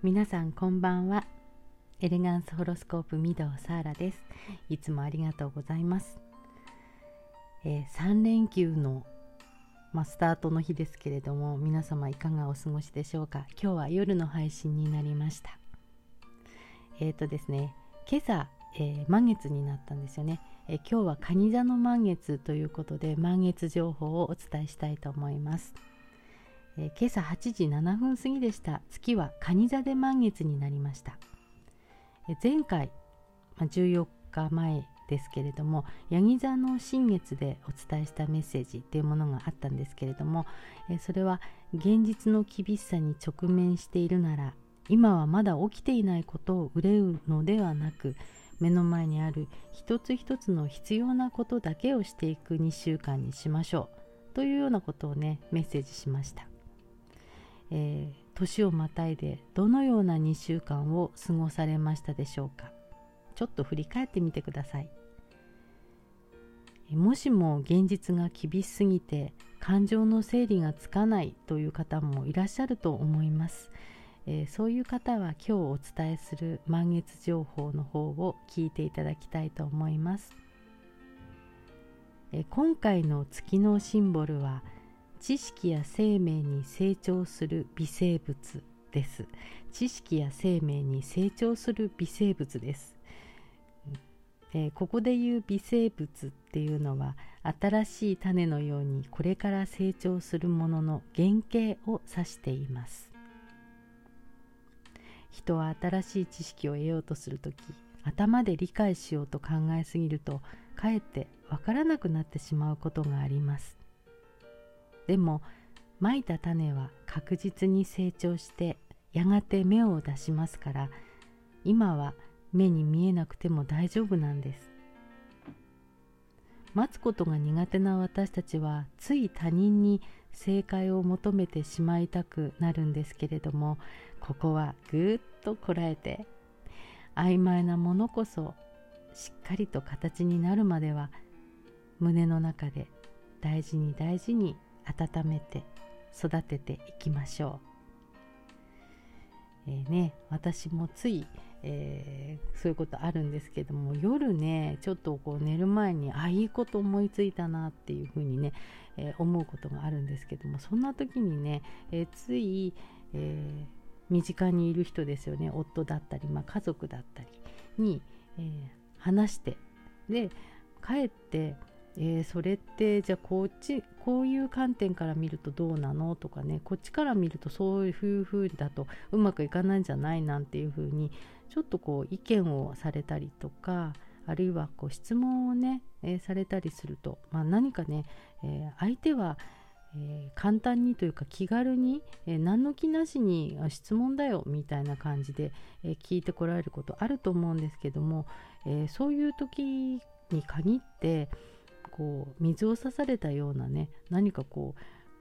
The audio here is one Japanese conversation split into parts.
皆さんこんばんは。エレガンスホロスコープ御堂サーラです。いつもありがとうございます、えー、3連休のまあ、スタートの日ですけれども皆様いかがお過ごしでしょうか。今日は夜の配信になりました。えっ、ー、とですね今朝、えー、満月になったんですよね、えー、今日は蟹座の満月ということで満月情報をお伝えしたいと思います。え今朝8時7分過ぎでした。月は蟹座で満月になりました、え前回、まあ、14日前ですけれどもヤギ座の新月でお伝えしたメッセージっていうものがあったんですけれども、えそれは現実の厳しさに直面しているなら今はまだ起きていないことを憂うのではなく目の前にある一つ一つの必要なことだけをしていく2週間にしましょう。というようなことをねメッセージしました。えー、年をまたいでどのような2週間を過ごされましたでしょうか？ちょっと振り返ってみてください。もしも現実が厳しすぎて感情の整理がつかないという方もいらっしゃると思います、えー、そういう方は今日お伝えする満月情報の方を聞いていただきたいと思います、えー、今回の月のシンボルは「知識や生命に成長する微生物です。知識や生命に成長する微生物です、えー、ここで言う微生物っていうのは新しい種のようにこれから成長するものの原型を指しています。人は新しい知識を得ようとする時頭で理解しようと考えすぎるとかえってわからなくなってしまうことがあります。でもまいた種は確実に成長してやがて芽を出しますから今は目に見えなくても大丈夫なんです。待つことが苦手な私たちはつい他人に正解を求めてしまいたくなるんですけれどもここはぐっとこらえて曖昧なものこそしっかりと形になるまでは胸の中で大事に大事に温めて育てていきましょう。えー、ね、私もつい、えー、そういうことあるんですけども夜ねちょっとこう寝る前にあいいこと思いついたなっていうふうにね、えー、思うことがあるんですけどもそんな時にね、えつい、え身近にいる人ですよね夫だったり、まあ、家族だったりに、え話してで帰ってえー、それってじゃあこっちこういう観点から見るとどうなのとかねこっちから見るとそういう風だとうまくいかないんじゃないなんていう風にちょっとこう意見をされたりとかあるいはこう質問をね、えー、されたりすると、まあ、何かね、えー、相手はえー、簡単にというか気軽に、えー、何の気なしに質問だよみたいな感じで、えー、聞いてこられることあると思うんですけども、えそういう時に限って、こう水を差されたようなね何かこ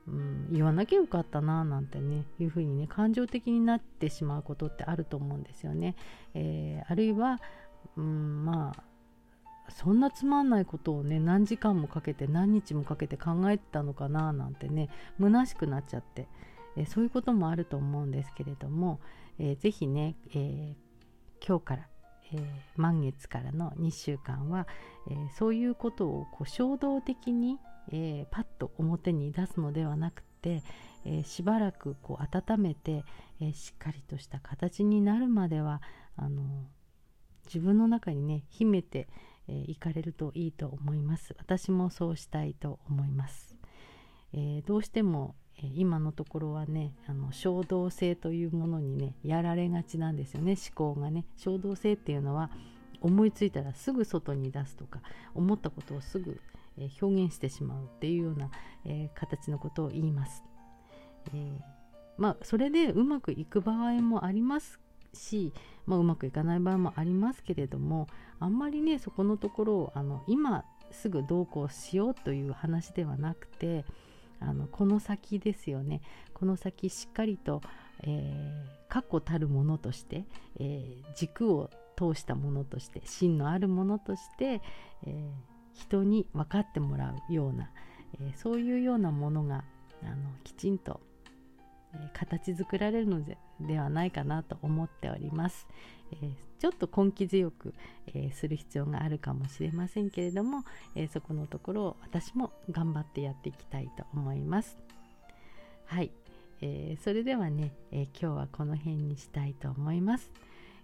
う、うん、言わなきゃよかったななんてねいうふうにね感情的になってしまうことってあると思うんですよね。えー、あるいは、うん、まあそんなつまんないことをね何時間もかけて何日もかけて考えてたのかななんてね虚しくなっちゃって、えー、そういうこともあると思うんですけれども、えー、ぜひね、えー、今日からえー、満月からの2週間は、えー、そういうことをこう衝動的に、えー、パッと表に出すのではなくて、えしばらくこう温めて、えしっかりとした形になるまではあの自分の中にね秘めてい、えー、かれるといいと思います。私もそうしたいと思います、えどうしても今のところはねあの衝動性というものにねやられがちなんですよね思考がね。衝動性っていうのは思いついたらすぐ外に出すとか思ったことをすぐ、え表現してしまうっていうような、えー、形のことを言います、えー、まあそれでうまくいく場合もありますし、まあ、うまくいかない場合もありますけれどもあんまりねそこのところをあの今すぐどうこうしようという話ではなくてあのこの先ですよね。この先しっかりと、えー、確固たるものとして、えー、軸を通したものとして芯のあるものとして、えー、人に分かってもらうような、えそういうようなものがあのきちんと、え形作られるのでではないかなと思っております。えちょっと根気強く、えする必要があるかもしれませんけれども、えそこのところを私も頑張ってやっていきたいと思います。はい、えー、それではね、えー、今日はこの辺にしたいと思います、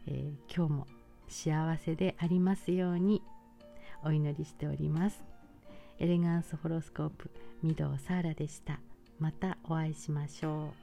えー、今日も幸せでありますようにお祈りしております。エレガンスホロスコープ御堂サーラでした。またお会いしましょう。